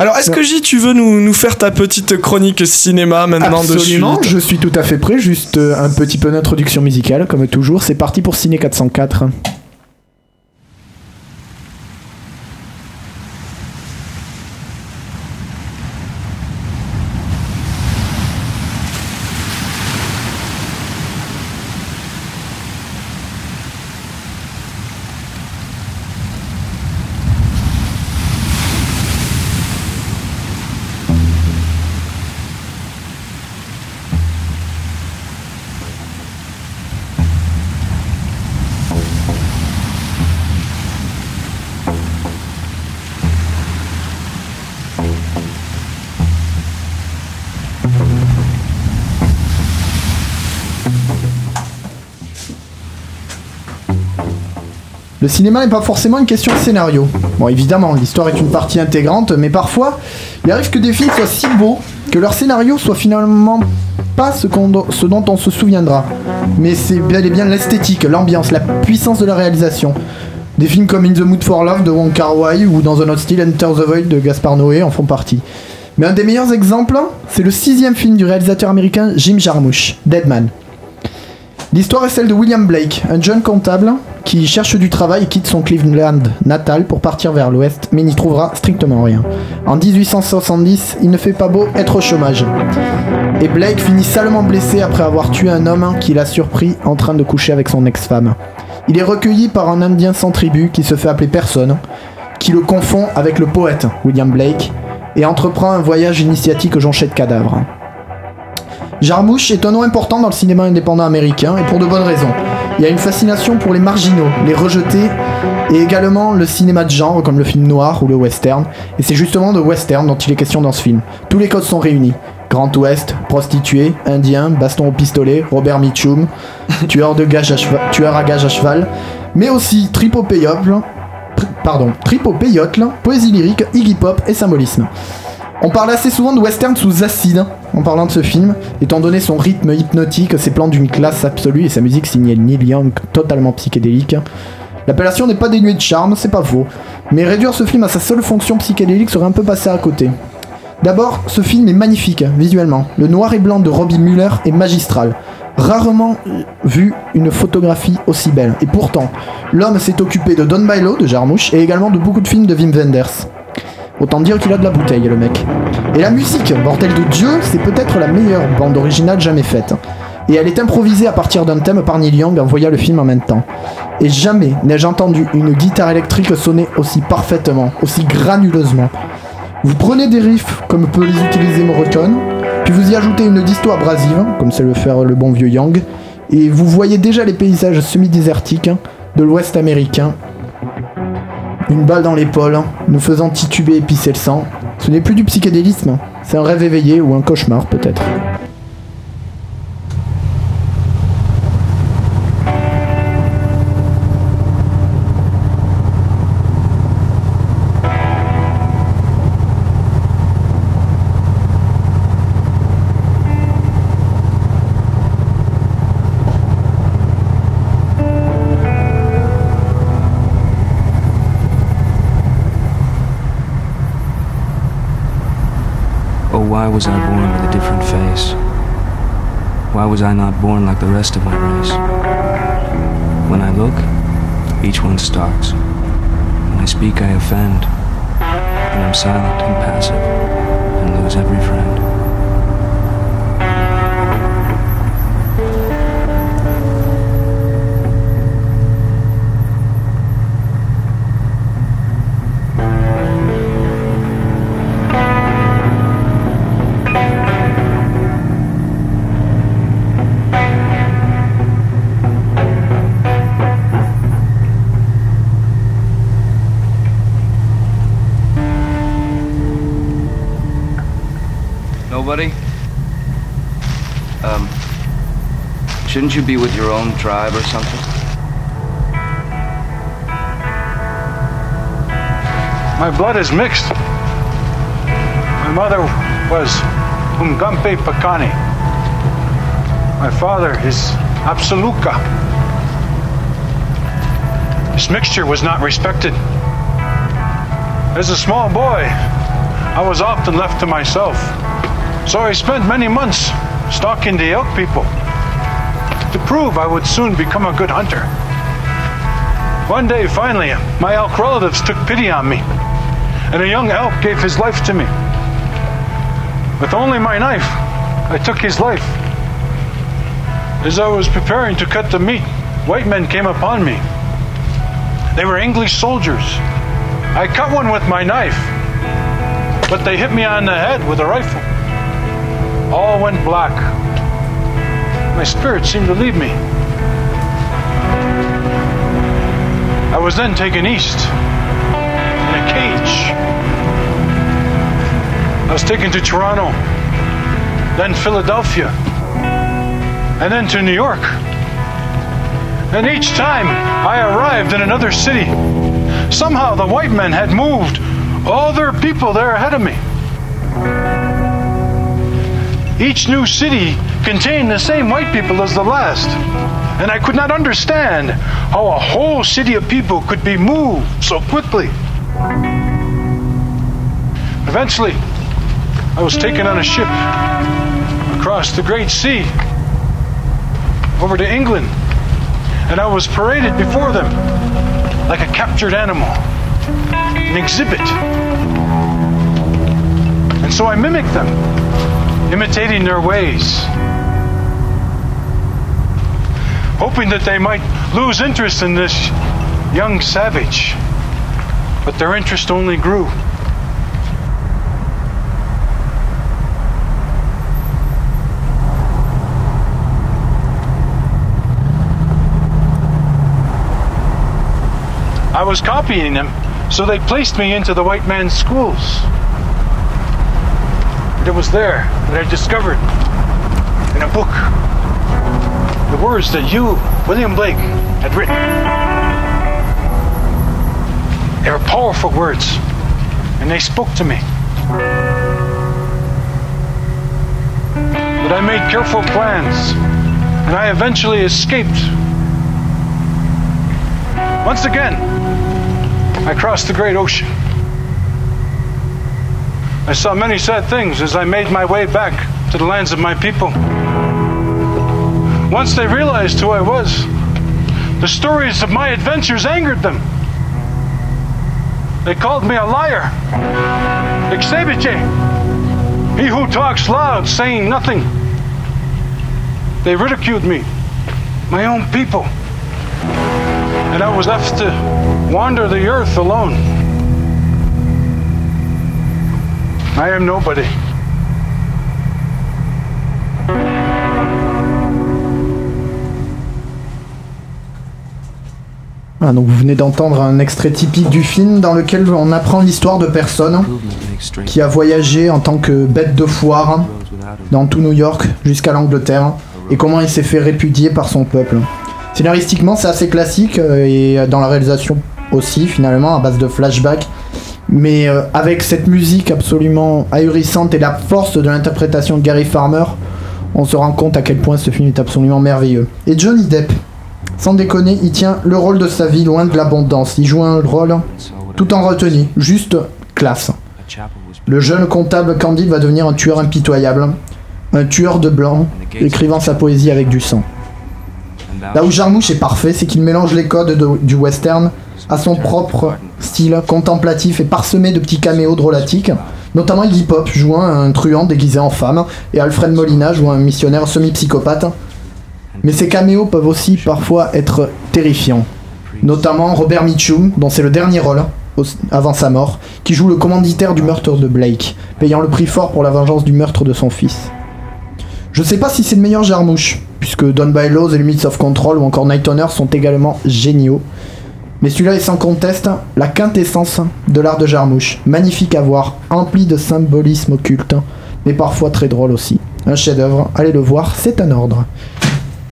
Alors, est-ce que J, tu veux nous, nous faire ta petite chronique cinéma maintenant Absolument, de je suis tout à fait prêt. Juste euh, un petit peu d'introduction musicale, comme toujours. C'est parti pour Ciné 404. Le cinéma n'est pas forcément une question de scénario. Bon, évidemment, l'histoire est une partie intégrante, mais parfois, il arrive que des films soient si beaux que leur scénario soit finalement pas ce, dont on se souviendra. Mais c'est bel et bien l'esthétique, l'ambiance, la puissance de la réalisation. Des films comme In the Mood for Love de Wong Kar Wai ou Dans un autre style Enter the Void de Gaspar Noé en font partie. Mais un des meilleurs exemples, c'est le sixième film du réalisateur américain Jim Jarmusch, Dead Man. L'histoire est celle de William Blake, un jeune comptable qui cherche du travail et quitte son Cleveland natal pour partir vers l'ouest, mais n'y trouvera strictement rien. En 1870, il ne fait pas beau être au chômage. Et Blake finit salement blessé après avoir tué un homme qu'il a surpris en train de coucher avec son ex-femme. Il est recueilli par un Indien sans tribu qui se fait appeler personne, qui le confond avec le poète William Blake, et entreprend un voyage initiatique au jonché de cadavres. Jarmusch est un nom important dans le cinéma indépendant américain et pour de bonnes raisons. Il y a une fascination pour les marginaux, les rejetés et également le cinéma de genre comme le film noir ou le western. Et c'est justement de western dont il est question dans ce film. Tous les codes sont réunis. Grand Ouest, prostituée, indien, baston au pistolet, Robert Mitchum, tueur, de gage à cheval, tueur à gage à cheval, mais aussi trip au payotle, tri- pardon, poésie lyrique, Iggy Pop et symbolisme. On parle assez souvent de western sous acide en parlant de ce film, étant donné son rythme hypnotique, ses plans d'une classe absolue et sa musique signée Neil Young totalement psychédélique. L'appellation n'est pas dénuée de charme, c'est pas faux, mais réduire ce film à sa seule fonction psychédélique serait un peu passé à côté. D'abord, ce film est magnifique visuellement. Le noir et blanc de Robbie Muller est magistral. Rarement vu une photographie aussi belle. Et pourtant, l'homme s'est occupé de Don Bailo de Jarmusch et également de beaucoup de films de Wim Wenders. Autant dire qu'il a de la bouteille, le mec. Et la musique, bordel de Dieu, c'est peut-être la meilleure bande originale jamais faite. Et elle est improvisée à partir d'un thème par Neil Young en voyant le film en même temps. Et jamais n'ai-je entendu une guitare électrique sonner aussi parfaitement, aussi granuleusement. Vous prenez des riffs comme peut les utiliser Morricone, puis vous y ajoutez une disto abrasive, comme sait le faire le bon vieux Young, et vous voyez déjà les paysages semi-désertiques de l'ouest américain une balle dans l'épaule, nous faisant tituber et pisser le sang. Ce n'est plus du psychédélisme, c'est un rêve éveillé ou un cauchemar peut-être. Was I born with a different face? Why was I not born like the rest of my race? When I look, each one starts. When I speak, I offend. When I'm silent and passive, and lose every friend. Nobody? Um, shouldn't you be with your own tribe or something? My blood is mixed. My mother was Ungampe Pakani. My father is Absoluka. This mixture was not respected. As a small boy, I was often left to myself. So I spent many months stalking the elk people to prove I would soon become a good hunter. One day, finally, my elk relatives took pity on me, and a young elk gave his life to me. With only my knife, I took his life. As I was preparing to cut the meat, white men came upon me. They were English soldiers. I cut one with my knife, but they hit me on the head with a rifle. All went black. My spirit seemed to leave me. I was then taken east in a cage. I was taken to Toronto, then Philadelphia, and then to New York. And each time I arrived in another city, somehow the white men had moved all their people there ahead of me. Each new city contained the same white people as the last, and I could not understand how a whole city of people could be moved so quickly. Eventually, I was taken on a ship across the Great Sea over to England, and I was paraded before them like a captured animal, an exhibit. And so I mimicked them, imitating their ways, hoping that they might lose interest in this young savage. But their interest only grew. I was copying them, so they placed me into the white man's schools. It was there that I discovered in a book the words that you, William Blake, had written. They were powerful words, and they spoke to me. But I made careful plans, and I eventually escaped. Once again, I crossed the great ocean. I saw many sad things as I made my way back to the lands of my people. Once they realized who I was, the stories of my adventures angered them. They called me a liar. Exebiche, he who talks loud, saying nothing. They ridiculed me, my own people. And I was left to wander the earth alone. I am nobody. Ah, donc vous venez d'entendre un extrait typique du film dans lequel on apprend l'histoire de personnes qui a voyagé en tant que bête de foire dans tout New York jusqu'à l'Angleterre et comment il s'est fait répudier par son peuple. Scénaristiquement, c'est assez classique euh, et dans la réalisation aussi, finalement, à base de flashbacks. Mais euh, avec cette musique absolument ahurissante et la force de l'interprétation de Gary Farmer, on se rend compte à quel point ce film est absolument merveilleux. Et Johnny Depp, sans déconner, il tient le rôle de sa vie loin de l'abondance. Il joue un rôle tout en retenue, juste classe. Le jeune comptable Candide va devenir un tueur impitoyable, un tueur de blanc, écrivant sa poésie avec du sang. Là où Jarmouche est parfait, c'est qu'il mélange les codes de- du western à son propre style contemplatif et parsemé de petits caméos drôlatiques, notamment Iggy Pop jouant un truand déguisé en femme et Alfred Molina jouant un missionnaire semi-psychopathe. Mais ces caméos peuvent aussi parfois être terrifiants, notamment Robert Mitchum, dont c'est le dernier rôle avant sa mort, qui joue le commanditaire du meurtre de Blake, payant le prix fort pour la vengeance du meurtre de son fils. Je sais pas si c'est le meilleur Jarmouche, puisque Don by Laws et Limits of Control ou encore Night Runner sont également géniaux. Mais celui-là est sans conteste la quintessence de l'art de Jarmouche. Magnifique à voir, empli de symbolisme occulte, mais parfois très drôle aussi. Un chef-d'œuvre, allez le voir, c'est un ordre.